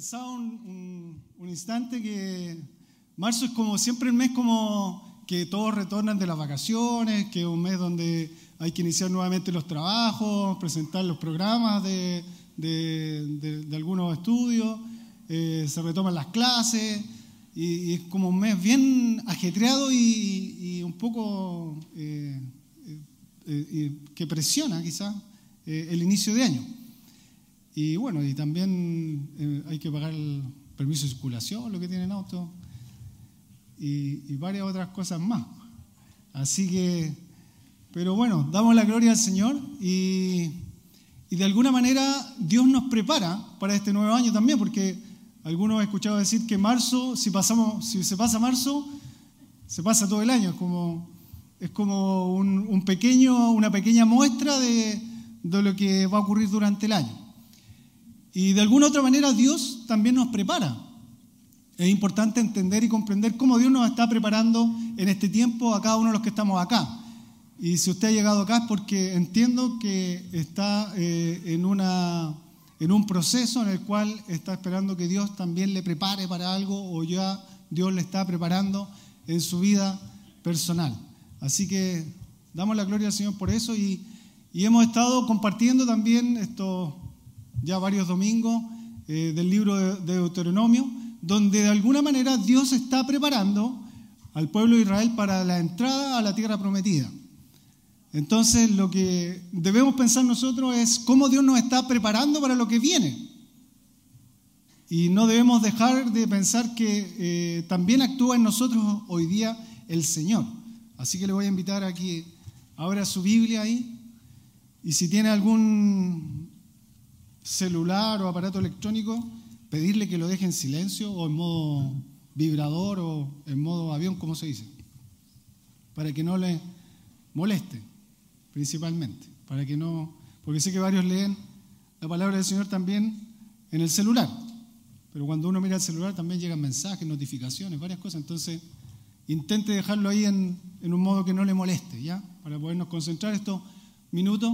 pensaba un, instante que marzo es como siempre el mes como que todos retornan de las vacaciones, que es un mes donde hay que iniciar nuevamente los trabajos, presentar los programas de, algunos estudios, eh, se retoman las clases y, es como un mes bien ajetreado y, un poco eh, eh, que presiona quizás el inicio de año. Y bueno, y también eh, hay que pagar el permiso de circulación, lo que tienen auto, y, varias otras cosas más. Así que, pero bueno, damos la gloria al Señor y, y de alguna manera Dios nos prepara para este nuevo año también, porque algunos han escuchado decir que marzo, si, pasamos, si se pasa marzo, se pasa todo el año, es como, es como un, pequeño, una pequeña muestra de, de lo que va a ocurrir durante el año. Y de alguna otra manera Dios también nos prepara. Es importante entender y comprender cómo Dios nos está preparando en este tiempo a cada uno de los que estamos acá. Y si usted ha llegado acá es porque entiendo que está eh, en, una, en un proceso en el cual está esperando que Dios también le prepare para algo o ya Dios le está preparando en su vida personal. Así que damos la gloria al Señor por eso y, y hemos estado compartiendo también estos ya varios domingos eh, del libro de, Deuteronomio, donde de alguna manera Dios está preparando al pueblo de Israel para la entrada a la tierra prometida. Entonces lo que debemos pensar nosotros es cómo Dios nos está preparando para lo que viene. Y no debemos dejar de pensar que eh, también actúa en nosotros hoy día el Señor. Así que le voy a invitar a que abra su Biblia ahí. Y si tiene algún celular o aparato electrónico, pedirle que lo deje en silencio o en modo vibrador o en modo avión, como se dice, para que no le moleste, principalmente, para que no, porque sé que varios leen la palabra del Señor también en el celular, pero cuando uno mira el celular también llegan mensajes, notificaciones, varias cosas, entonces intente dejarlo ahí en, en un modo que no le moleste, ¿ya? Para podernos concentrar estos minutos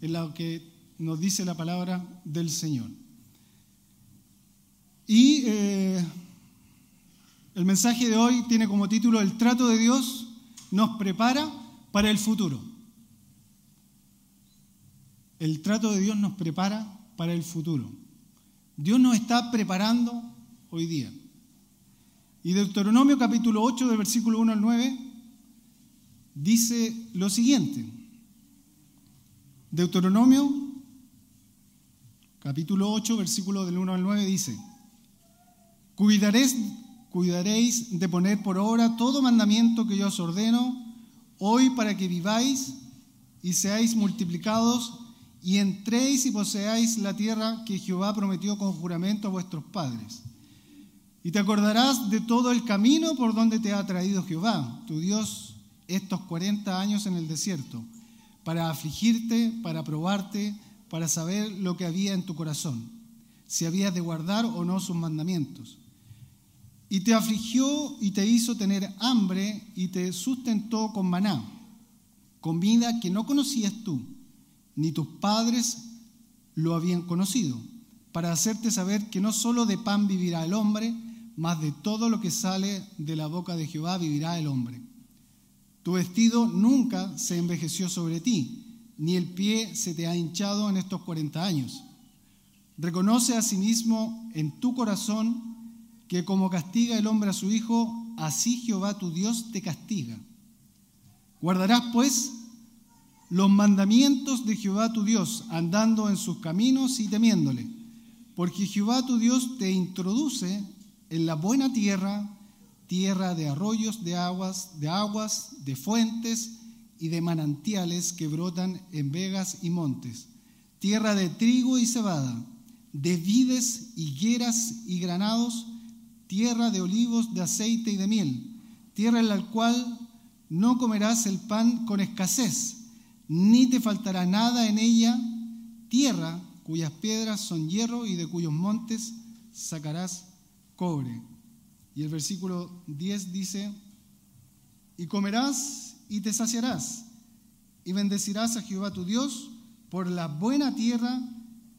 en lo que nos dice la palabra del Señor. Y eh, el mensaje de hoy tiene como título El trato de Dios nos prepara para el futuro. El trato de Dios nos prepara para el futuro. Dios nos está preparando hoy día. Y Deuteronomio capítulo 8 del versículo 1 al 9 dice lo siguiente. Deuteronomio capítulo 8, versículo del 1 al 9 dice, cuidaréis, cuidaréis de poner por obra todo mandamiento que yo os ordeno hoy para que viváis y seáis multiplicados y entréis y poseáis la tierra que Jehová prometió con juramento a vuestros padres. Y te acordarás de todo el camino por donde te ha traído Jehová, tu Dios, estos 40 años en el desierto, para afligirte, para probarte, para saber lo que había en tu corazón, si habías de guardar o no sus mandamientos. Y te afligió y te hizo tener hambre y te sustentó con maná, comida que no conocías tú, ni tus padres lo habían conocido, para hacerte saber que no solo de pan vivirá el hombre, mas de todo lo que sale de la boca de Jehová vivirá el hombre. Tu vestido nunca se envejeció sobre ti ni el pie se te ha hinchado en estos 40 años. Reconoce a sí en tu corazón que como castiga el hombre a su hijo, así Jehová tu Dios te castiga. Guardarás pues los mandamientos de Jehová tu Dios, andando en sus caminos y temiéndole, porque Jehová tu Dios te introduce en la buena tierra, tierra de arroyos, de aguas, de aguas, de fuentes, y de manantiales que brotan en vegas y montes, tierra de trigo y cebada, de vides, higueras y granados, tierra de olivos, de aceite y de miel, tierra en la cual no comerás el pan con escasez, ni te faltará nada en ella, tierra cuyas piedras son hierro y de cuyos montes sacarás cobre. Y el versículo 10 dice, y comerás y te saciarás, y bendecirás a Jehová tu Dios por la buena tierra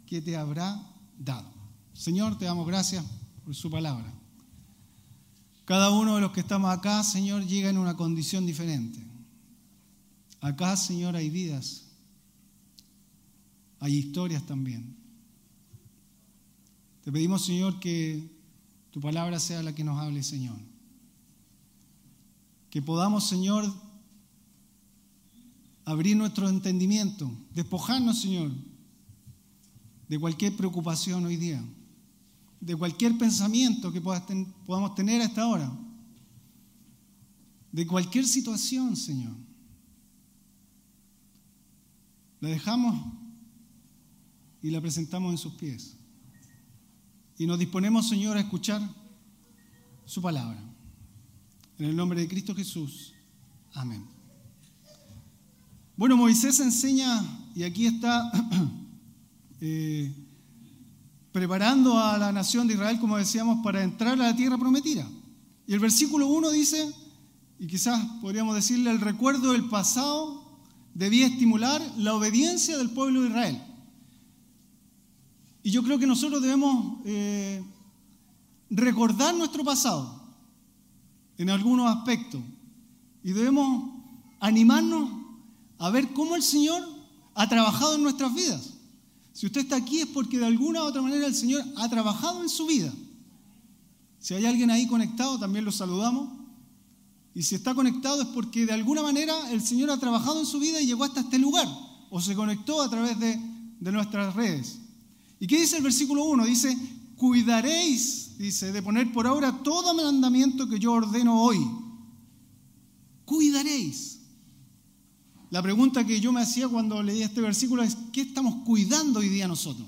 que te habrá dado. Señor, te damos gracias por su palabra. Cada uno de los que estamos acá, Señor, llega en una condición diferente. Acá, Señor, hay vidas, hay historias también. Te pedimos, Señor, que tu palabra sea la que nos hable, Señor. Que podamos, Señor, abrir nuestro entendimiento, despojarnos, Señor, de cualquier preocupación hoy día, de cualquier pensamiento que podamos tener a esta hora, de cualquier situación, Señor. La dejamos y la presentamos en sus pies. Y nos disponemos, Señor, a escuchar su palabra. En el nombre de Cristo Jesús. Amén. Bueno, Moisés enseña, y aquí está eh, preparando a la nación de Israel, como decíamos, para entrar a la tierra prometida. Y el versículo 1 dice, y quizás podríamos decirle, el recuerdo del pasado debía estimular la obediencia del pueblo de Israel. Y yo creo que nosotros debemos eh, recordar nuestro pasado en algunos aspectos y debemos animarnos a ver cómo el Señor ha trabajado en nuestras vidas. Si usted está aquí es porque de alguna u otra manera el Señor ha trabajado en su vida. Si hay alguien ahí conectado, también lo saludamos. Y si está conectado es porque de alguna manera el Señor ha trabajado en su vida y llegó hasta este lugar, o se conectó a través de, de nuestras redes. ¿Y qué dice el versículo 1? Dice, cuidaréis, dice, de poner por obra todo mandamiento que yo ordeno hoy. Cuidaréis. La pregunta que yo me hacía cuando leía este versículo es, ¿qué estamos cuidando hoy día nosotros?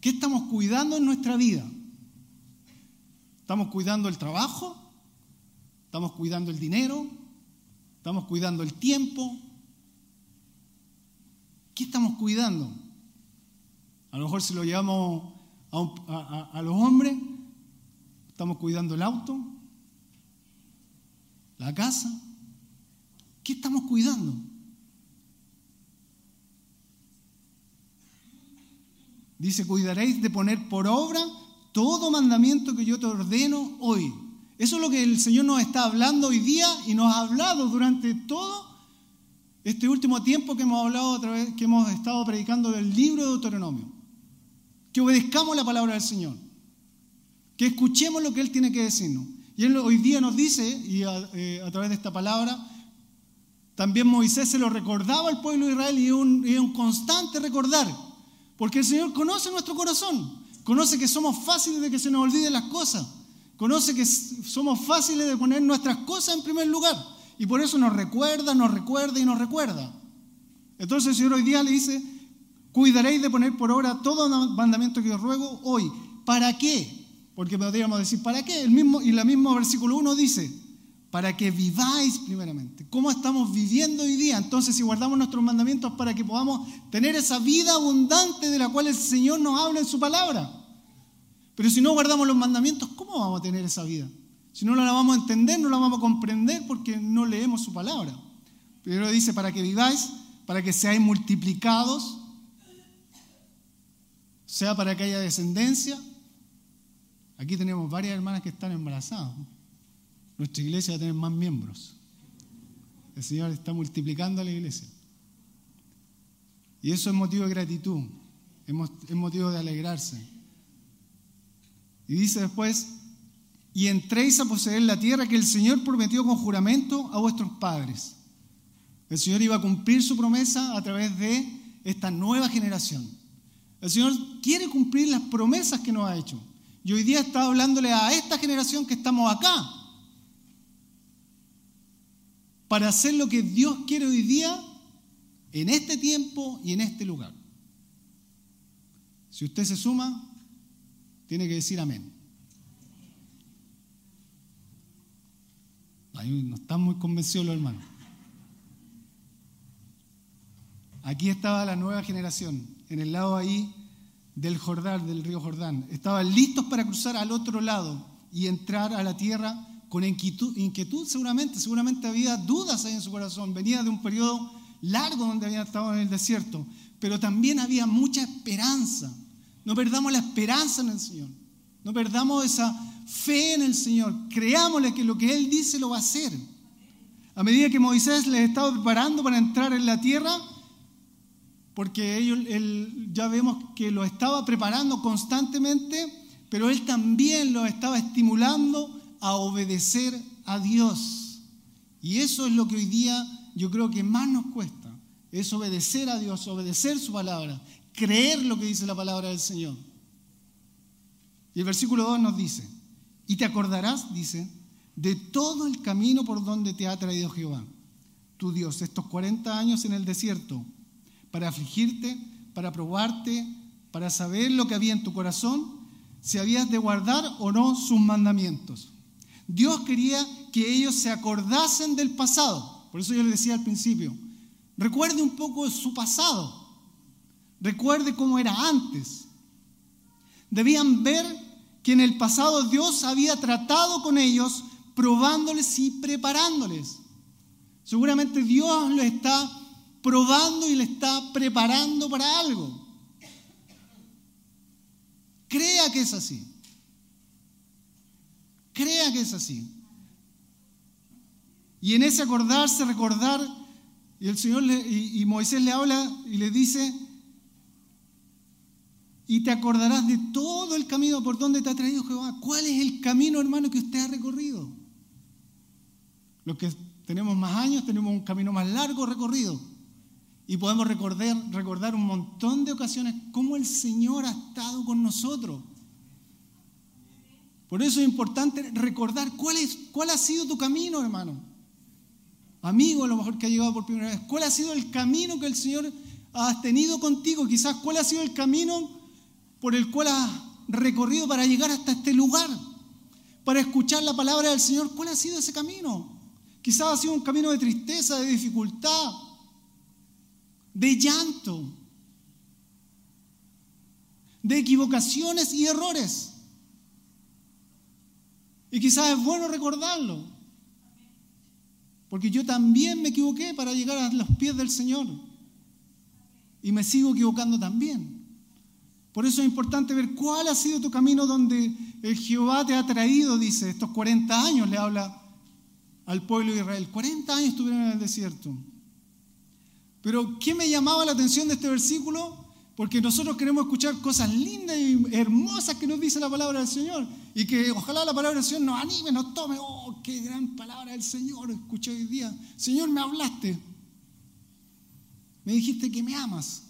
¿Qué estamos cuidando en nuestra vida? ¿Estamos cuidando el trabajo? ¿Estamos cuidando el dinero? ¿Estamos cuidando el tiempo? ¿Qué estamos cuidando? A lo mejor si lo llevamos a, los hombres, estamos cuidando el auto, la casa. ¿Qué estamos cuidando? Dice, cuidaréis de poner por obra todo mandamiento que yo te ordeno hoy. Eso es lo que el Señor nos está hablando hoy día y nos ha hablado durante todo este último tiempo que hemos hablado otra vez, que hemos estado predicando del libro de Deuteronomio que obedezcamos la palabra del Señor, que escuchemos lo que Él tiene que decirnos. Y Él hoy día nos dice, y a, eh, través de esta palabra, también Moisés se lo recordaba al pueblo de Israel y es un, constante recordar, porque el Señor conoce nuestro corazón, conoce que somos fáciles de que se nos olviden las cosas, conoce que somos fáciles de poner nuestras cosas en primer lugar, y por eso nos recuerda, nos recuerda y nos recuerda. Entonces el Señor hoy día le dice, Cuidaréis de poner por obra todo mandamiento que os ruego hoy. ¿Para qué? Porque podríamos decir, ¿para qué? El mismo, y el mismo versículo 1 dice, para que viváis primeramente. ¿Cómo estamos viviendo hoy día? Entonces, si guardamos nuestros mandamientos para que podamos tener esa vida abundante de la cual el Señor nos habla en su palabra. Pero si no guardamos los mandamientos, ¿cómo vamos a tener esa vida? Si no la vamos a entender, no la vamos a comprender porque no leemos su palabra. Pero dice, para que viváis, para que seáis multiplicados sea para que haya descendencia. Aquí tenemos varias hermanas que están embarazadas. Nuestra iglesia va a tener más miembros. El Señor está multiplicando a la iglesia. Y eso es motivo de gratitud, es motivo de alegrarse. Y dice después, y entréis a poseer la tierra que el Señor prometió con juramento a vuestros padres. El Señor iba a cumplir su promesa a través de esta nueva generación. El Señor quiere cumplir las promesas que nos ha hecho. Y hoy día está hablándole a esta generación que estamos acá para hacer lo que Dios quiere hoy día en este tiempo y en este lugar. Si usted se suma, tiene que decir amén. No están muy convencidos los hermanos. Aquí estaba la nueva generación en el lado ahí del Jordán, del río Jordán. Estaban listos para cruzar al otro lado y entrar a la tierra con inquietud, seguramente, seguramente había dudas ahí en su corazón. Venía de un periodo largo donde habían estado en el desierto, pero también había mucha esperanza, No perdamos la esperanza en el Señor. No perdamos esa fe en el Señor. Creámosle que lo que Él dice lo va a hacer. A medida que Moisés les estaba preparando para entrar en la tierra, porque ellos, él, ya vemos que lo estaba preparando constantemente, pero él también lo estaba estimulando a obedecer a Dios. Y eso es lo que hoy día yo creo que más nos cuesta, es obedecer a Dios, obedecer su palabra, creer lo que dice la palabra del Señor. Y el versículo 2 nos dice, y te acordarás, dice, de todo el camino por donde te ha traído Jehová, tu Dios, estos 40 años en el desierto, para afligirte, para probarte, para saber lo que había en tu corazón, si habías de guardar o no sus mandamientos. Dios quería que ellos se acordasen del pasado. Por eso yo les decía al principio, recuerde un poco su pasado. Recuerde cómo era antes. Debían ver que en el pasado Dios había tratado con ellos probándoles y preparándoles. Seguramente Dios lo está probando y le está preparando para algo. Crea que es así. Crea que es así. Y en ese acordarse, recordar, y el Señor y, y Moisés le habla y le dice, y te acordarás de todo el camino por donde te ha traído Jehová. ¿Cuál es el camino, hermano, que usted ha recorrido? Los que tenemos más años tenemos un camino más largo recorrido. Y podemos recordar, recordar un montón de ocasiones cómo el Señor ha estado con nosotros. Por eso es importante recordar cuál, es, cuál ha sido tu camino, hermano. Amigo, a lo mejor que ha llegado por primera vez. ¿Cuál ha sido el camino que el Señor ha tenido contigo? Quizás cuál ha sido el camino por el cual has recorrido para llegar hasta este lugar, para escuchar la palabra del Señor. ¿Cuál ha sido ese camino? Quizás ha sido un camino de tristeza, de dificultad, de llanto, de equivocaciones y errores. Y quizás es bueno recordarlo, porque yo también me equivoqué para llegar a los pies del Señor. Y me sigo equivocando también. Por eso es importante ver cuál ha sido tu camino donde el Jehová te ha traído, dice, estos 40 años le habla al pueblo de Israel. 40 años estuvieron en el desierto. Pero ¿qué me llamaba la atención de este versículo? Porque nosotros queremos escuchar cosas lindas y hermosas que nos dice la palabra del Señor. Y que ojalá la palabra del Señor nos anime, nos tome. Oh, qué gran palabra del Señor escuché hoy día. Señor, me hablaste. Me dijiste que me amas.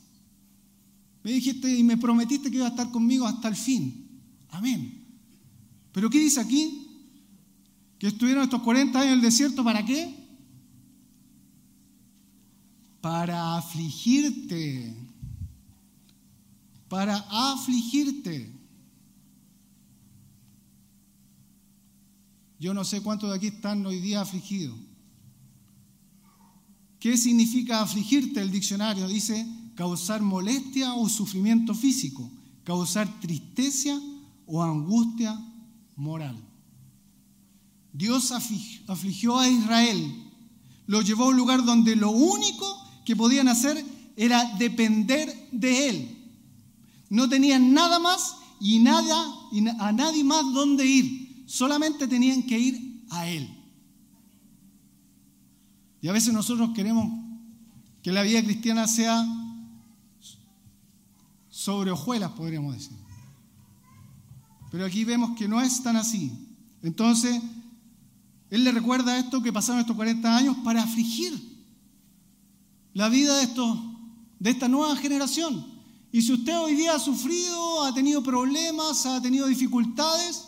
Me dijiste y me prometiste que iba a estar conmigo hasta el fin. Amén. Pero ¿qué dice aquí? Que estuvieron estos 40 años en el desierto, ¿para qué? Para afligirte. Para afligirte. Yo no sé cuántos de aquí están hoy día afligidos. ¿Qué significa afligirte? El diccionario dice causar molestia o sufrimiento físico, causar tristeza o angustia moral. Dios afligió a Israel, lo llevó a un lugar donde lo único que podían hacer era depender de Él. No tenían nada más y, nada, y a nadie más donde ir, solamente tenían que ir a Él. Y a veces nosotros queremos que la vida cristiana sea sobre hojuelas, podríamos decir. Pero aquí vemos que no es tan así. Entonces, él le recuerda esto que pasaron estos 40 años para afligir la vida de, estos, de esta nueva generación. Y si usted hoy día ha sufrido, ha tenido problemas, ha tenido dificultades,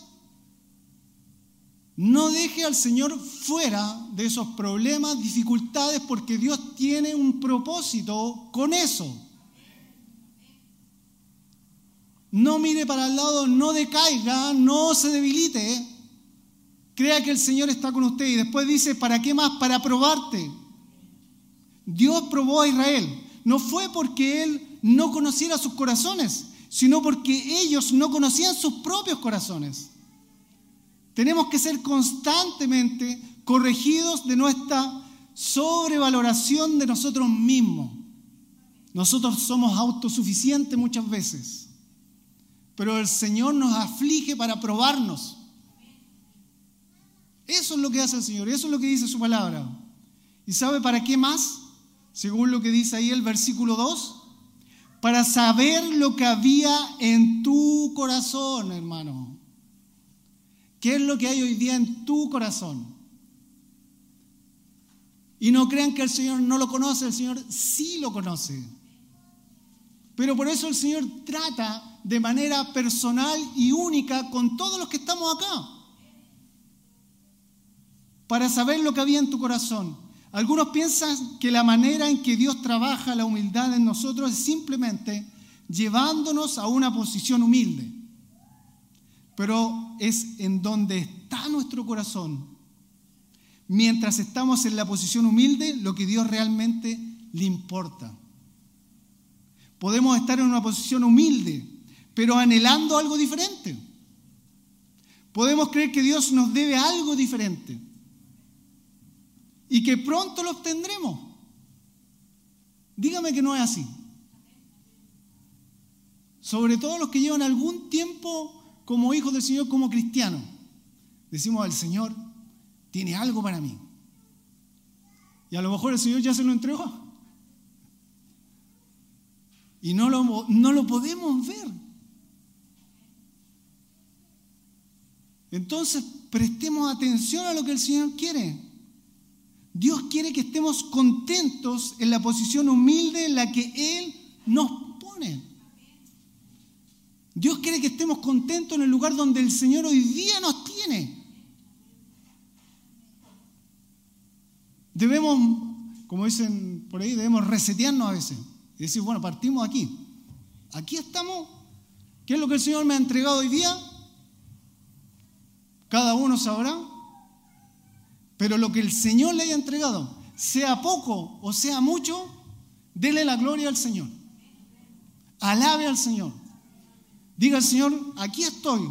no deje al Señor fuera de esos problemas, dificultades, porque Dios tiene un propósito con eso. No mire para el lado, no decaiga, no se debilite. Crea que el Señor está con usted. Y después dice, ¿para qué más? Para probarte. Dios probó a Israel. No fue porque Él no conociera sus corazones, sino porque ellos no conocían sus propios corazones. Tenemos que ser constantemente corregidos de nuestra sobrevaloración de nosotros mismos. Nosotros somos autosuficientes muchas veces. pero el Señor nos aflige para probarnos. Eso es lo que hace el Señor, eso es lo que dice su palabra. ¿Y sabe para qué más? Según lo que dice ahí el versículo 2, para saber lo que había en tu corazón, hermano. ¿Qué es lo que hay hoy día en tu corazón? Y no crean que el Señor no lo conoce, el Señor sí lo conoce. Pero por eso el Señor trata de manera personal y única con todos los que estamos acá. Para saber lo que había en tu corazón. Algunos piensan que la manera en que Dios trabaja la humildad en nosotros es simplemente llevándonos a una posición humilde. Pero es en donde está nuestro corazón. Mientras estamos en la posición humilde, lo que Dios realmente le importa. Podemos estar en una posición humilde, pero anhelando algo diferente. Podemos creer que Dios nos debe algo diferente y que pronto lo obtendremos. Dígame que no es así. Sobre todo los que llevan algún tiempo como hijos del Señor, como cristianos. Decimos, el Señor tiene algo para mí. Y a lo mejor el Señor ya se lo entregó. Y no lo, no lo podemos ver. Entonces, prestemos atención a lo que el Señor quiere. Dios quiere que estemos contentos en la posición humilde en la que Él nos pone. Dios quiere que estemos contentos en el lugar donde el Señor hoy día nos tiene. Debemos, como dicen por ahí, debemos resetearnos a veces. Y decir, bueno, partimos aquí. Aquí estamos. ¿Qué es lo que el Señor me ha entregado hoy día? Cada uno sabrá. Pero lo que el Señor le haya entregado, sea poco o sea mucho, dele la gloria al Señor. Alabe al Señor. Diga al Señor, aquí estoy.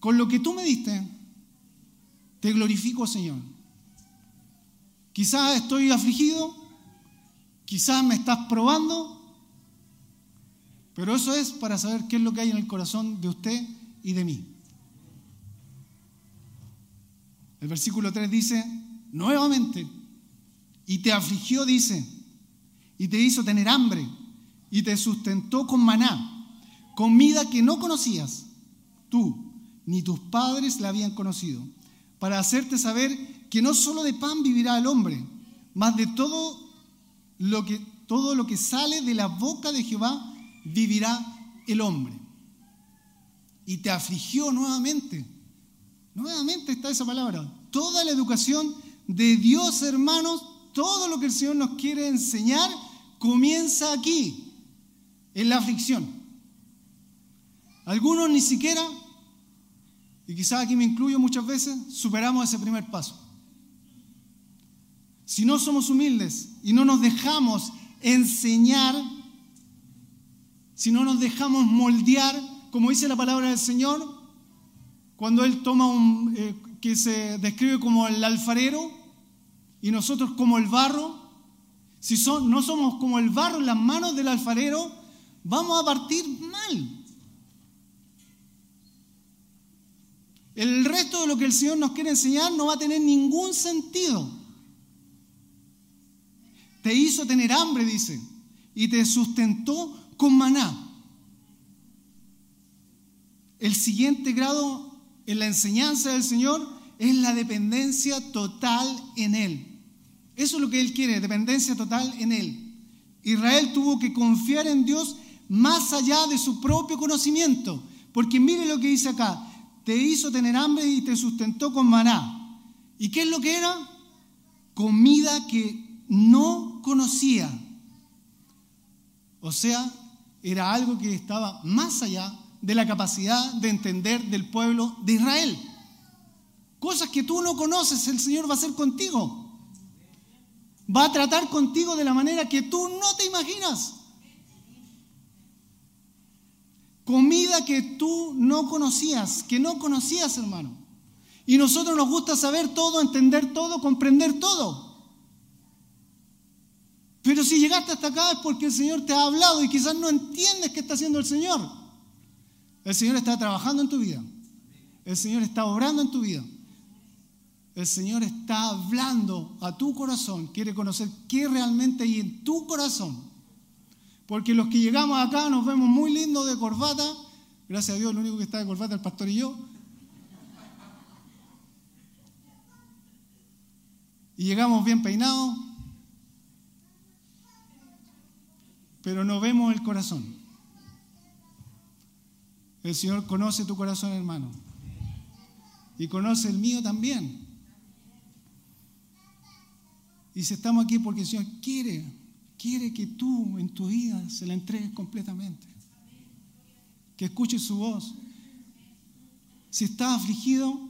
Con lo que tú me diste, te glorifico, Señor. Quizás estoy afligido, Quizás me estás probando, pero eso es para saber qué es lo que hay en el corazón de usted y de mí. El versículo 3 dice, nuevamente, y te afligió, dice, y te hizo tener hambre, y te sustentó con maná, comida que no conocías, tú ni tus padres la habían conocido, para hacerte saber que no solo de pan vivirá el hombre, mas de todo lo que, todo lo que sale de la boca de Jehová vivirá el hombre. Y te afligió nuevamente. Nuevamente está esa palabra. Toda la educación de Dios, hermanos, todo lo que el Señor nos quiere enseñar, comienza aquí, en la aflicción. Algunos ni siquiera, y quizás aquí me incluyo muchas veces, superamos ese primer paso. Si no somos humildes y no nos dejamos enseñar, si no nos dejamos moldear, como dice la palabra del Señor, cuando Él toma un, eh, que se describe como el alfarero y nosotros como el barro, si no somos como el barro en las manos del alfarero, vamos a partir mal. El resto de lo que el Señor nos quiere enseñar no va a tener ningún sentido. Te hizo tener hambre, dice, y te sustentó con maná. El siguiente grado en la enseñanza del Señor es la dependencia total en Él. Eso es lo que Él quiere, dependencia total en Él. Israel tuvo que confiar en Dios más allá de su propio conocimiento. Porque mire lo que dice acá, te hizo tener hambre y te sustentó con maná. ¿Y qué es lo que era? Comida que no conocía. O sea, era algo que estaba más allá de la capacidad de entender del pueblo de Israel. Cosas que tú no conoces, el Señor va a hacer contigo. Va a tratar contigo de la manera que tú no te imaginas. Comida que tú no conocías, que no conocías, hermano. Y nosotros nos gusta saber todo, entender todo, comprender todo. Pero si llegaste hasta acá es porque el Señor te ha hablado y quizás no entiendes qué está haciendo el Señor. El Señor está trabajando en tu vida. El Señor está obrando en tu vida. El Señor está hablando a tu corazón. Quiere conocer qué realmente hay en tu corazón. Porque los que llegamos acá nos vemos muy lindos de corbata. Gracias a Dios, lo único que está de corbata es el pastor y yo. Y llegamos bien peinados. Pero no vemos el corazón. El Señor conoce tu corazón, hermano. Y conoce el mío también. Y si estamos aquí porque el Señor quiere, quiere que tú en tu vida se la entregues completamente. Que escuches su voz. Si estás afligido,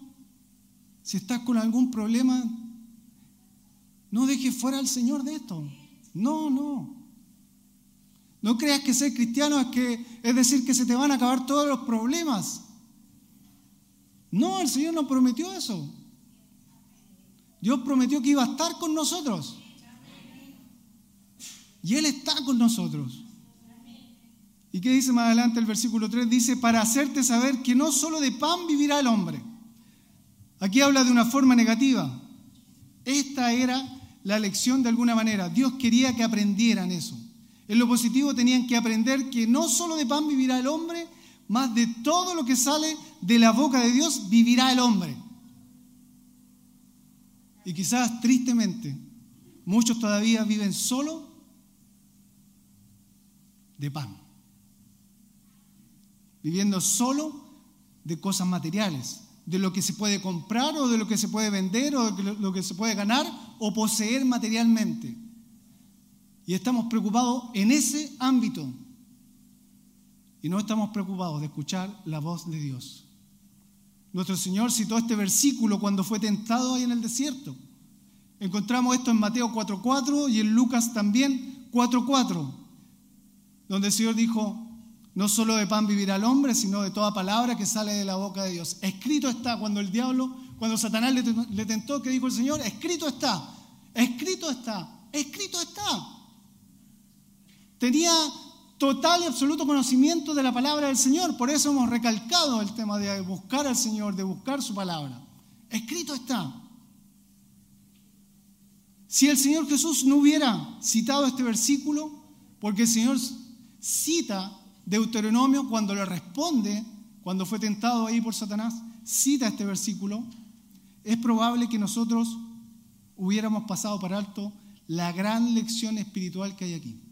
si estás con algún problema, no dejes fuera al Señor de esto. No, no. No creas que ser cristiano es, que, es decir que se te van a acabar todos los problemas. No, el Señor no prometió eso. Dios prometió que iba a estar con nosotros. Y Él está con nosotros. ¿Y qué dice más adelante el versículo 3? Dice, para hacerte saber que no solo de pan vivirá el hombre. Aquí habla de una forma negativa. Esta era la lección de alguna manera. Dios quería que aprendieran eso. En lo positivo tenían que aprender que no solo de pan vivirá el hombre, más de todo lo que sale de la boca de Dios vivirá el hombre. Y quizás tristemente, muchos todavía viven solo de pan. Viviendo solo de cosas materiales, de lo que se puede comprar o de lo que se puede vender o de lo que se puede ganar o poseer materialmente. Y estamos preocupados en ese ámbito. Y no estamos preocupados de escuchar la voz de Dios. Nuestro Señor citó este versículo cuando fue tentado ahí en el desierto. Encontramos esto en Mateo 4.4 y en Lucas también 4.4, donde el Señor dijo, no solo de pan vivirá el hombre, sino de toda palabra que sale de la boca de Dios. Escrito está cuando el diablo, cuando Satanás le tentó, que dijo el Señor, escrito está, escrito está, escrito está. Tenía total y absoluto conocimiento de la palabra del Señor. Por eso hemos recalcado el tema de buscar al Señor, de buscar su palabra. Escrito está. Si el Señor Jesús no hubiera citado este versículo, porque el Señor cita Deuteronomio cuando le responde, cuando fue tentado ahí por Satanás, cita este versículo, es probable que nosotros hubiéramos pasado por alto la gran lección espiritual que hay aquí.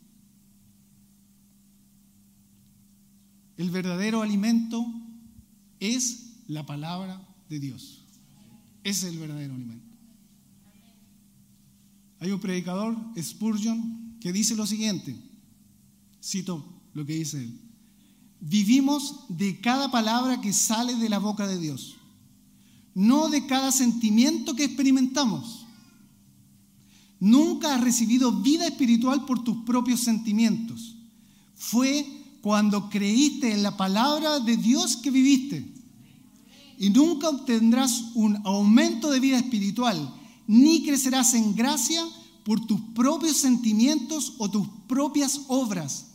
El verdadero alimento es la palabra de Dios. Ese es el verdadero alimento. Hay un predicador, Spurgeon, que dice lo siguiente, cito lo que dice él, vivimos de cada palabra que sale de la boca de Dios, no de cada sentimiento que experimentamos. Nunca has recibido vida espiritual por tus propios sentimientos. Fue cuando creíste en la palabra de Dios que viviste. Y nunca obtendrás un aumento de vida espiritual, ni crecerás en gracia por tus propios sentimientos o tus propias obras.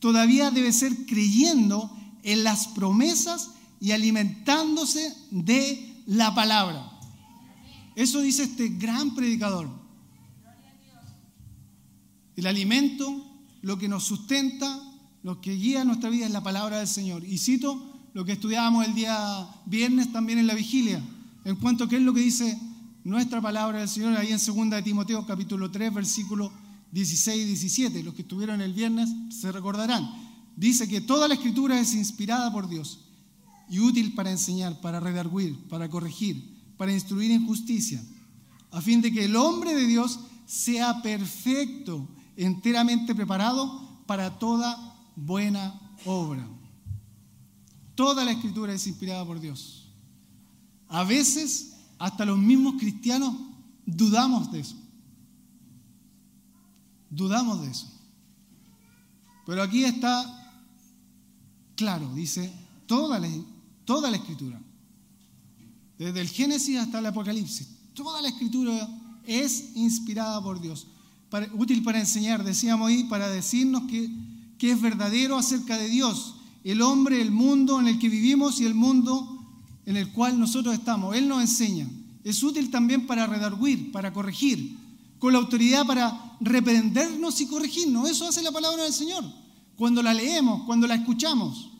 Todavía debes ser creyendo en las promesas y alimentándose de la palabra. Eso dice este gran predicador. El alimento, lo que nos sustenta, lo que guía nuestra vida es la palabra del Señor. Y cito lo que estudiábamos el día viernes también en la vigilia, en cuanto a qué es lo que dice nuestra palabra del Señor ahí en 2 de Timoteo capítulo 3 versículo 16 y 17. Los que estuvieron el viernes se recordarán. Dice que toda la escritura es inspirada por Dios y útil para enseñar, para redarguir, para corregir, para instruir en justicia, a fin de que el hombre de Dios sea perfecto, enteramente preparado para toda buena obra. Toda la escritura es inspirada por Dios. A veces, hasta los mismos cristianos dudamos de eso. Dudamos de eso. Pero aquí está claro, dice toda la, toda la escritura. Desde el Génesis hasta el Apocalipsis. Toda la escritura es inspirada por Dios. útil para enseñar, decíamos ahí, para decirnos que, que es verdadero acerca de Dios, el hombre, el mundo en el que vivimos y el mundo en el cual nosotros estamos. Él nos enseña. Es útil también para redarguir, para corregir, con la autoridad para reprendernos y corregirnos. Eso hace la palabra del Señor. Cuando la leemos, cuando la escuchamos.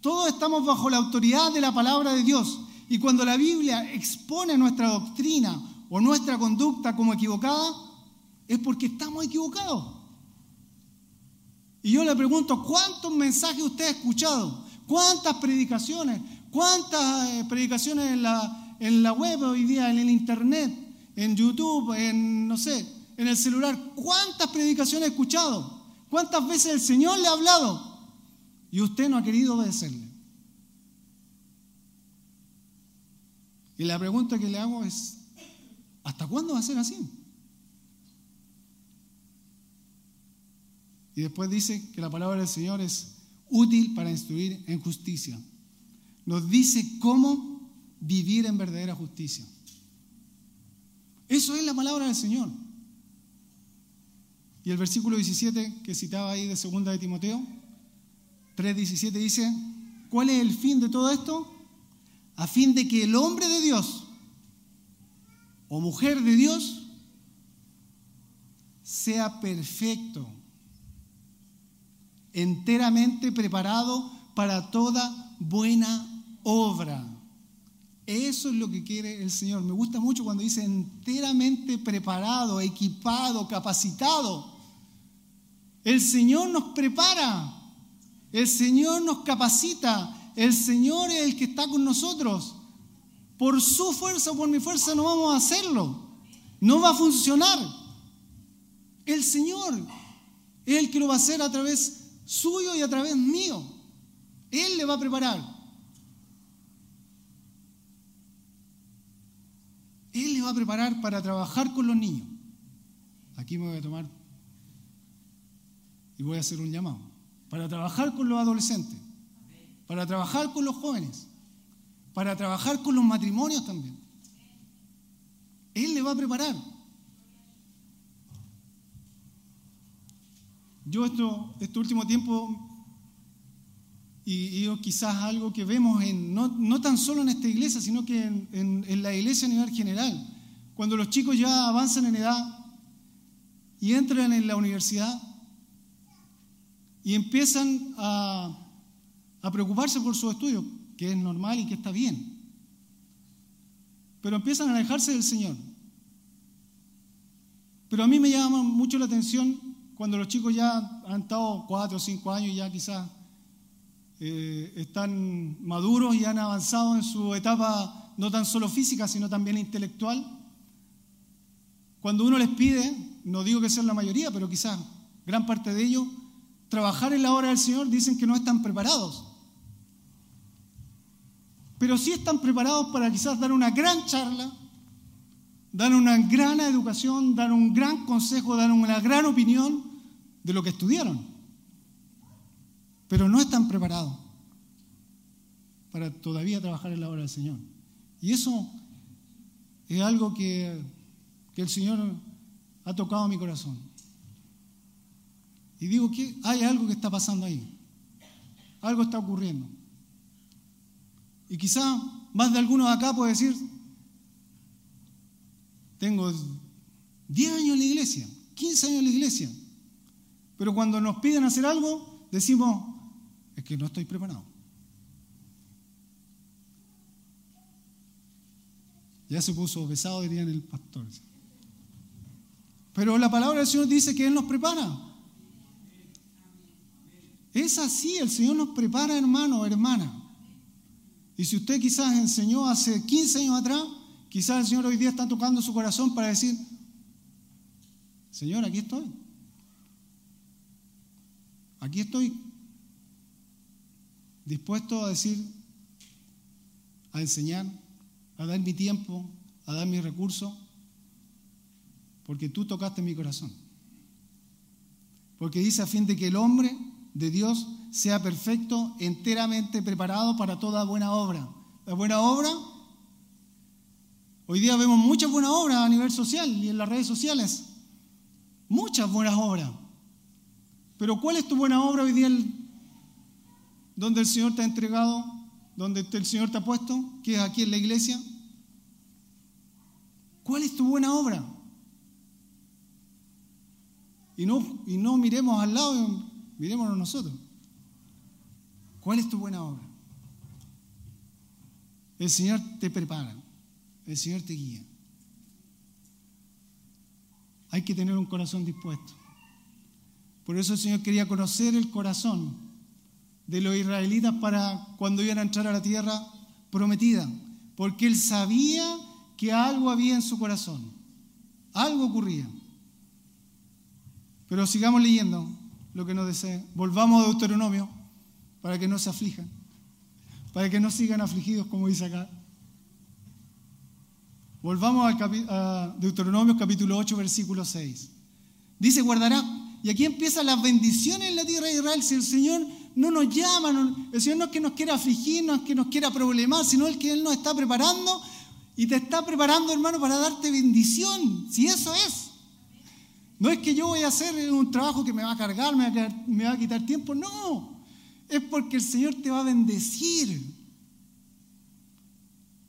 Todos estamos bajo la autoridad de la palabra de Dios. Y cuando la Biblia expone nuestra doctrina o nuestra conducta como equivocada, es porque estamos equivocados. Y yo le pregunto, ¿cuántos mensajes usted ha escuchado? ¿Cuántas predicaciones? ¿Cuántas eh, predicaciones en la, en la web hoy día, en el internet, en YouTube, en, no sé, en el celular? ¿Cuántas predicaciones ha escuchado? ¿Cuántas veces el Señor le ha hablado? Y usted no ha querido obedecerle. Y la pregunta que le hago es, ¿hasta cuándo va a ser así? Y después dice que la palabra del Señor es útil para instruir en justicia. Nos dice cómo vivir en verdadera justicia. Eso es la palabra del Señor. Y el versículo 17 que citaba ahí de segunda de Timoteo, 3.17 dice, ¿cuál es el fin de todo esto? A fin de que el hombre de Dios o mujer de Dios sea perfecto, enteramente preparado para toda buena obra. Eso es lo que quiere el Señor. Me gusta mucho cuando dice enteramente preparado, equipado, capacitado. El Señor nos prepara, el Señor nos capacita, el Señor es el que está con nosotros. Por su fuerza o por mi fuerza no vamos a hacerlo. No va a funcionar. El Señor es el que lo va a hacer a través suyo y a través mío. Él le va a preparar. Él le va a preparar para trabajar con los niños. Aquí me voy a tomar y voy a hacer un llamado. Para trabajar con los adolescentes, para trabajar con los jóvenes, para trabajar con los matrimonios también. Él le va a preparar. Yo esto, este último tiempo, y, quizás algo que vemos en, no, tan solo en esta iglesia, sino que en, la iglesia a nivel general, cuando los chicos ya avanzan en edad y entran en la universidad y empiezan a, a preocuparse por sus estudios, que es normal y que está bien, pero empiezan a alejarse del Señor. Pero a mí me llama mucho la atención cuando los chicos ya han estado cuatro o cinco años y ya quizás eh, están maduros y han avanzado en su etapa no tan solo física, sino también intelectual. Cuando uno les pide, no digo que sean la mayoría, pero quizás gran parte de ellos, trabajar en la obra del Señor, dicen que no están preparados. Pero sí están preparados para quizás dar una gran charla, dar una gran educación, dar un gran consejo, dar una gran opinión de lo que estudiaron. Pero no están preparados para todavía trabajar en la obra del Señor. Y eso es algo que, que el Señor ha tocado mi corazón. Y digo que hay algo que está pasando ahí. Algo está ocurriendo. Y quizá más de algunos acá puede decir, tengo 10 años en la iglesia, 15 años en la iglesia, pero cuando nos piden hacer algo, decimos, es que no estoy preparado. Ya se puso pesado, dirían el pastor. Pero la palabra del Señor dice que Él nos prepara. Es así, el Señor nos prepara, hermano, hermana. Y si usted quizás enseñó hace 15 años atrás, quizás el Señor hoy día está tocando su corazón para decir, Señor, aquí estoy. Aquí estoy dispuesto a decir, a enseñar, a dar mi tiempo, a dar mis recursos, porque tú tocaste mi corazón. Porque dice a fin de que el hombre de Dios sea perfecto, enteramente preparado para toda buena obra. La buena obra, hoy día vemos muchas buenas obras a nivel social y en las redes sociales. muchas buenas obras. Pero ¿cuál es tu buena obra hoy día donde el Señor te ha entregado, donde el Señor te ha puesto, que es aquí en la iglesia? ¿Cuál es tu buena obra? Y no, y no miremos al lado, miremos nosotros. ¿Cuál es tu buena obra? El Señor te prepara, el Señor te guía. Hay que tener un corazón dispuesto. Por eso el Señor quería conocer el corazón de los israelitas para cuando iban a entrar a la tierra prometida, porque Él sabía que algo había en su corazón, algo ocurría. Pero sigamos leyendo lo que nos desea. Volvamos a Deuteronomio para que no se aflijan, para que no sigan afligidos, como dice acá. Volvamos a Deuteronomio capítulo 8, versículo 6. Dice, guardará. Y aquí empiezan las bendiciones en la tierra de Israel. Si el Señor no nos llama, el Señor no es que nos quiera afligir, no es que nos quiera problemar, sino el que Él nos está preparando y te está preparando, hermano, para darte bendición. Si eso es. No es que yo voy a hacer un trabajo que me va a cargar, me va a, me va a quitar tiempo. No. Es porque el Señor te va a bendecir.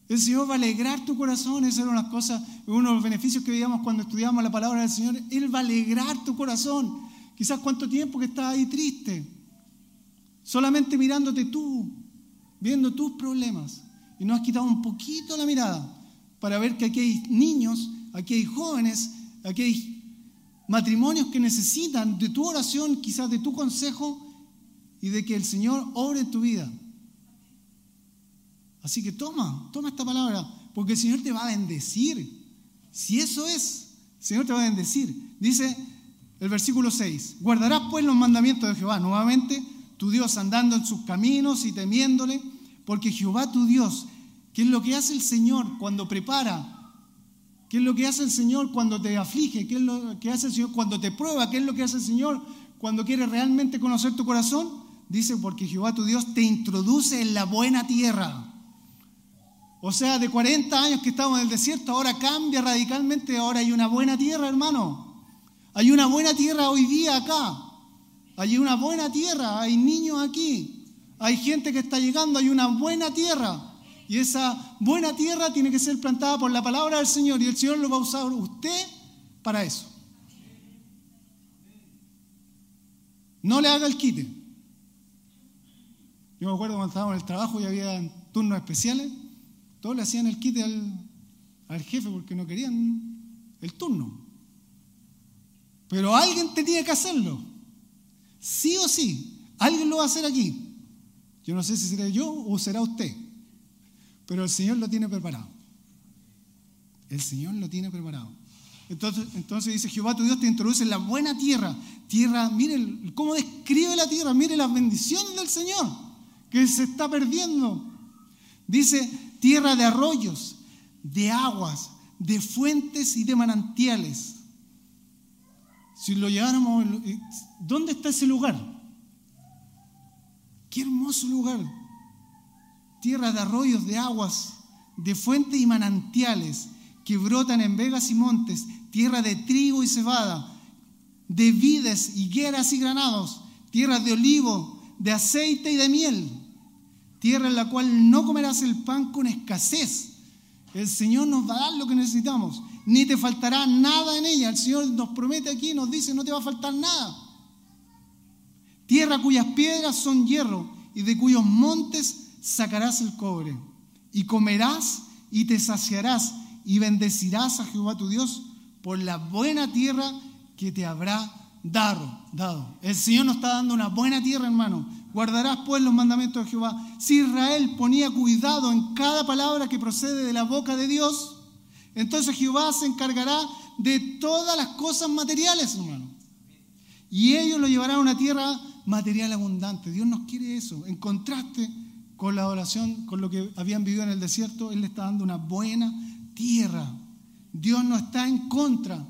El Señor va a alegrar tu corazón. Esa era una cosa, uno de los beneficios que veíamos cuando estudiamos la palabra del Señor. Él va a alegrar tu corazón. Quizás cuánto tiempo que estás ahí triste. Solamente mirándote tú, viendo tus problemas. Y no has quitado un poquito la mirada para ver que aquí hay niños, aquí hay jóvenes, aquí hay matrimonios que necesitan de tu oración, quizás de tu consejo y de que el Señor obre en tu vida. Así que toma, toma esta palabra, porque el Señor te va a bendecir. Si eso es, el Señor te va a bendecir. Dice el versículo 6, guardarás pues los mandamientos de Jehová, nuevamente tu Dios andando en sus caminos y temiéndole, porque Jehová tu Dios ¿Qué es lo que hace el Señor cuando prepara? ¿Qué es lo que hace el Señor cuando te aflige? ¿Qué es lo que hace el Señor cuando te prueba? ¿Qué es lo que hace el Señor cuando quiere realmente conocer tu corazón? Dice, porque Jehová tu Dios te introduce en la buena tierra. O sea, de 40 años que estamos en el desierto, ahora cambia radicalmente, ahora hay una buena tierra, hermano. Hay una buena tierra hoy día acá. Hay una buena tierra, hay niños aquí. Hay gente que está llegando, hay una buena tierra. Y esa buena tierra tiene que ser plantada por la palabra del Señor y el Señor lo va a usar usted para eso. No le haga el quite. Yo me acuerdo cuando estábamos en el trabajo y había turnos especiales, todos le hacían el quite al, al jefe porque no querían el turno. Pero alguien tenía que hacerlo. Sí o sí. Alguien lo va a hacer aquí. Yo no sé si será yo o será usted. Pero el Señor lo tiene preparado. El Señor lo tiene preparado. Entonces, entonces dice, Jehová tu Dios te introduce en la buena tierra. Tierra, mire cómo describe la tierra, mire la bendición del Señor que se está perdiendo. Dice, tierra de arroyos, de aguas, de fuentes y de manantiales. Si lo lleváramos, ¿dónde está ese lugar? Qué hermoso lugar tierra de arroyos, de aguas, de fuentes y manantiales que brotan en vegas y montes, tierra de trigo y cebada, de vides, higueras y granados, tierra de olivo, de aceite y de miel, tierra en la cual no comerás el pan con escasez. El Señor nos va a dar lo que necesitamos, ni te faltará nada en ella. El Señor nos promete aquí, nos dice, no te va a faltar nada. Tierra cuyas piedras son hierro y de cuyos montes sacarás el cobre y comerás y te saciarás y bendecirás a Jehová tu Dios por la buena tierra que te habrá dado. dado. El Señor nos está dando una buena tierra, hermano. Guardarás pues los mandamientos de Jehová. Si Israel ponía cuidado en cada palabra que procede de la boca de Dios, entonces Jehová se encargará de todas las cosas materiales, hermano. Y ellos lo llevarán a una tierra material abundante. Dios nos quiere eso. En contraste con la oración, con lo que habían vivido en el desierto, Él le está dando una buena tierra. Dios no está en contra,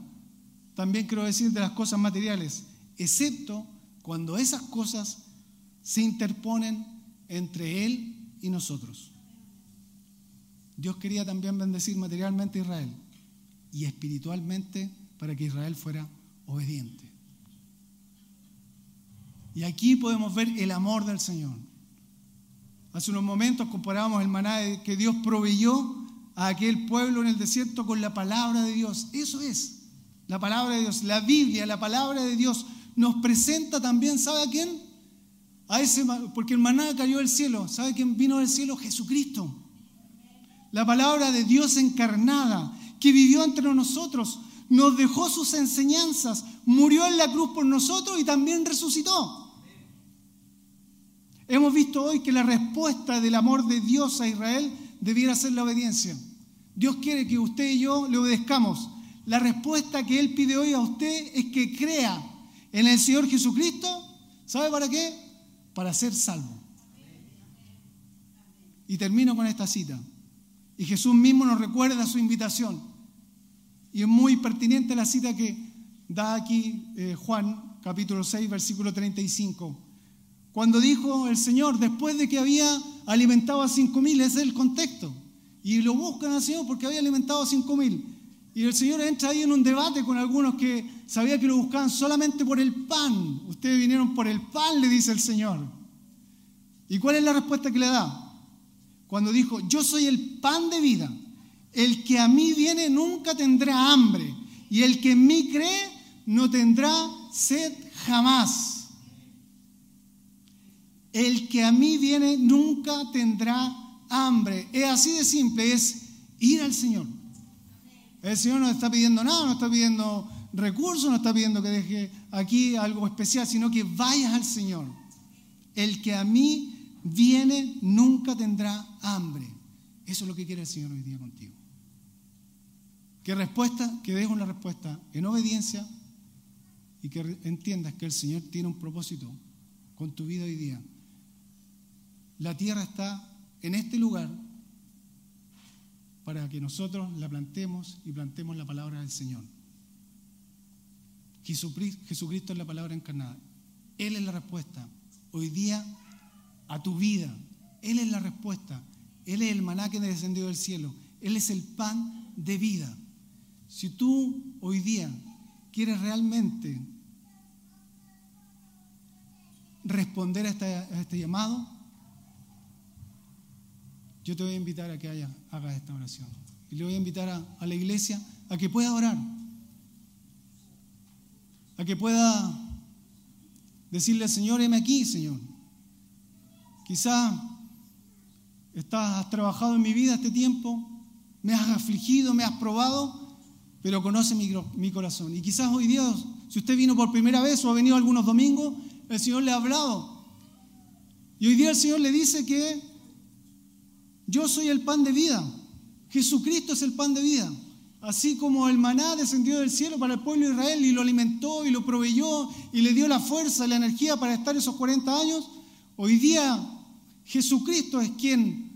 también quiero decir, de las cosas materiales, excepto cuando esas cosas se interponen entre Él y nosotros. Dios quería también bendecir materialmente a Israel y espiritualmente para que Israel fuera obediente. Y aquí podemos ver el amor del Señor. Hace unos momentos comparábamos el maná que Dios proveyó a aquel pueblo en el desierto con la palabra de Dios. Eso es, la palabra de Dios. La Biblia, la palabra de Dios, nos presenta también, ¿sabe a quién? Porque el maná cayó del cielo. ¿Sabe quién vino del cielo? Jesucristo. La palabra de Dios encarnada, que vivió entre nosotros, nos dejó sus enseñanzas, murió en la cruz por nosotros y también resucitó. Hemos visto hoy que la respuesta del amor de Dios a Israel debiera ser la obediencia. Dios quiere que usted y yo le obedezcamos. La respuesta que Él pide hoy a usted es que crea en el Señor Jesucristo. ¿Sabe para qué? Para ser salvo. Y termino con esta cita. Y Jesús mismo nos recuerda su invitación. Y es muy pertinente la cita que da aquí eh, Juan, capítulo 6, versículo 35. Cuando dijo el Señor, después de que había alimentado a cinco mil, ese es el contexto. Y lo buscan al Señor porque había alimentado a cinco mil. Y el Señor entra ahí en un debate con algunos que sabía que lo buscaban solamente por el pan. Ustedes vinieron por el pan, le dice el Señor. ¿Y cuál es la respuesta que le da? Cuando dijo, yo soy el pan de vida. El que a mí viene nunca tendrá hambre. Y el que en mí cree no tendrá sed jamás. El que a mí viene nunca tendrá hambre. Es así de simple, es ir al Señor. El Señor no está pidiendo nada, no está pidiendo recursos, no está pidiendo que deje aquí algo especial, sino que vayas al Señor. El que a mí viene nunca tendrá hambre. Eso es lo que quiere el Señor hoy día contigo. Que respuesta, que dejes una respuesta en obediencia y que entiendas que el Señor tiene un propósito con tu vida hoy día la tierra está en este lugar para que nosotros la plantemos y plantemos la palabra del Señor. Jesucristo es la palabra encarnada. Él es la respuesta. Hoy día a tu vida. Él es la respuesta. Él es el maná que descendió del cielo. Él es el pan de vida. Si tú hoy día quieres realmente responder a este, a este llamado, yo te voy a invitar a que hagas esta oración. Y le voy a invitar a, la iglesia a que pueda orar. A que pueda decirle Señor, heme aquí, Señor. Quizá estás, has trabajado en mi vida este tiempo, me has afligido, me has probado, pero conoce mi, mi corazón. Y quizás hoy día, si usted vino por primera vez o ha venido algunos domingos, el Señor le ha hablado. Y hoy día el Señor le dice que yo soy el pan de vida. Jesucristo es el pan de vida. Así como el maná descendió del cielo para el pueblo de Israel y lo alimentó y lo proveyó y le dio la fuerza y la energía para estar esos 40 años, hoy día Jesucristo es quien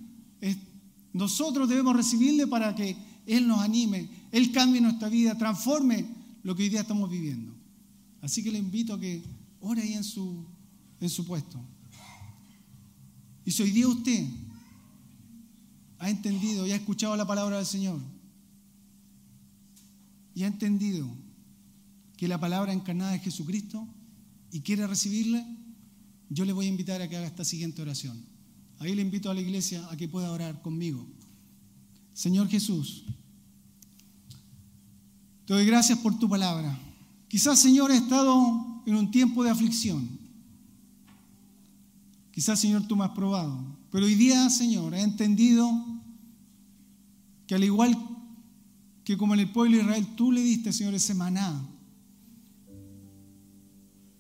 nosotros debemos recibirle para que Él nos anime, Él cambie nuestra vida, transforme lo que hoy día estamos viviendo. Así que le invito a que ore ahí en su, en su puesto. Y si hoy día usted ha entendido y ha escuchado la palabra del Señor y ha entendido que la palabra encarnada es Jesucristo y quiere recibirle, yo le voy a invitar a que haga esta siguiente oración. Ahí le invito a la iglesia a que pueda orar conmigo. Señor Jesús, te doy gracias por tu palabra. Quizás, Señor, he estado en un tiempo de aflicción. Quizás, Señor, tú me has probado. Pero hoy día, Señor, he entendido que al igual que como en el pueblo de Israel, tú le diste, Señor, ese maná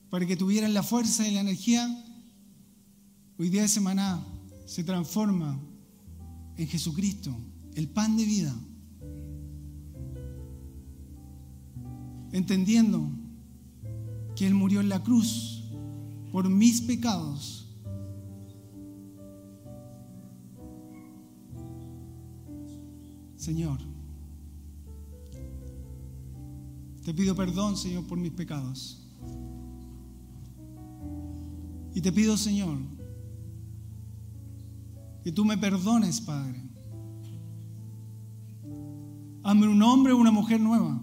para que tuvieran la fuerza y la energía, hoy día ese maná se transforma en Jesucristo, el pan de vida. Entendiendo que Él murió en la cruz por mis pecados Señor, te pido perdón, Señor, por mis pecados. Y te pido, Señor, que tú me perdones, Padre. Hazme un hombre o una mujer nueva.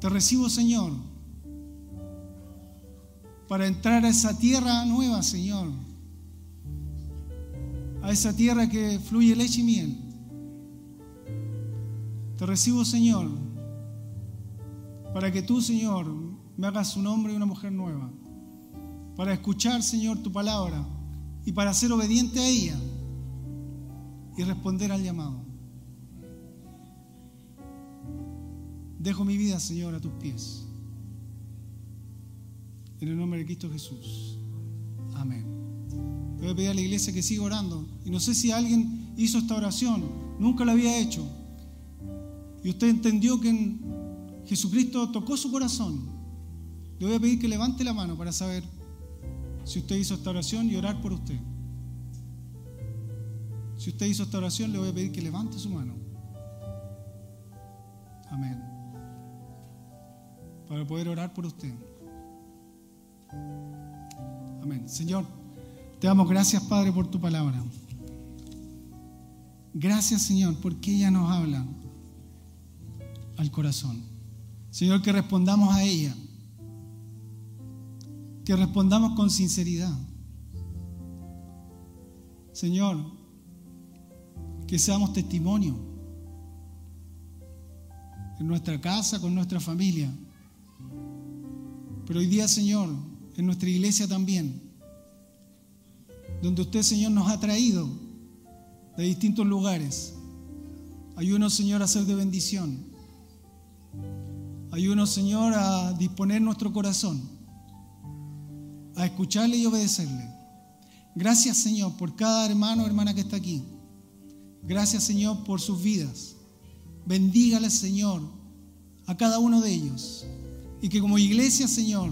Te recibo, Señor, para entrar a esa tierra nueva, Señor. A esa tierra que fluye leche y miel. Te recibo, Señor, para que tú, Señor, me hagas un hombre y una mujer nueva. Para escuchar, Señor, tu palabra y para ser obediente a ella y responder al llamado. Dejo mi vida, Señor, a tus pies. En el nombre de Cristo Jesús. Amén. Voy a pedir a la iglesia que siga orando. Y no sé si alguien hizo esta oración. Nunca la había hecho. Y usted entendió que Jesucristo tocó su corazón. Le voy a pedir que levante la mano para saber si usted hizo esta oración y orar por usted. Si usted hizo esta oración, le voy a pedir que levante su mano. Amén para poder orar por usted. Amén. Señor, te damos gracias, Padre, por tu palabra. Gracias, Señor, porque ella nos habla al corazón. Señor, que respondamos a ella. Que respondamos con sinceridad. Señor, que seamos testimonio en nuestra casa, con nuestra familia pero hoy día, Señor, en nuestra iglesia también, donde usted, Señor, nos ha traído de distintos lugares. Ayúdanos, Señor, a ser de bendición. Ayúdanos, Señor, a disponer nuestro corazón, a escucharle y obedecerle. Gracias, Señor, por cada hermano o hermana que está aquí. Gracias, Señor, por sus vidas. Bendígale, Señor, a cada uno de ellos. Y que como iglesia, Señor,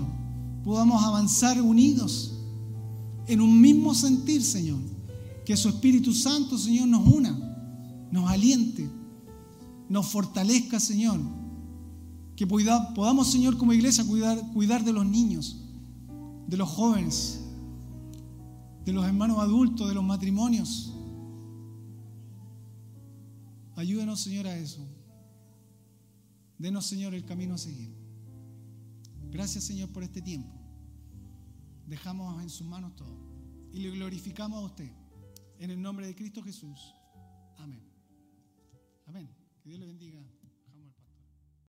podamos avanzar unidos en un mismo sentir, Señor. Que su Espíritu Santo, Señor, nos una, nos aliente, nos fortalezca, Señor. Que podamos, Señor, como iglesia, cuidar, de los niños, de los jóvenes, de los hermanos adultos, de los matrimonios. Ayúdenos, Señor, a eso. Denos, Señor, el camino a seguir. Gracias Señor por este tiempo. Dejamos en sus manos todo y le glorificamos a usted. En el nombre de Cristo Jesús. Amén. Amén. Que Dios le bendiga.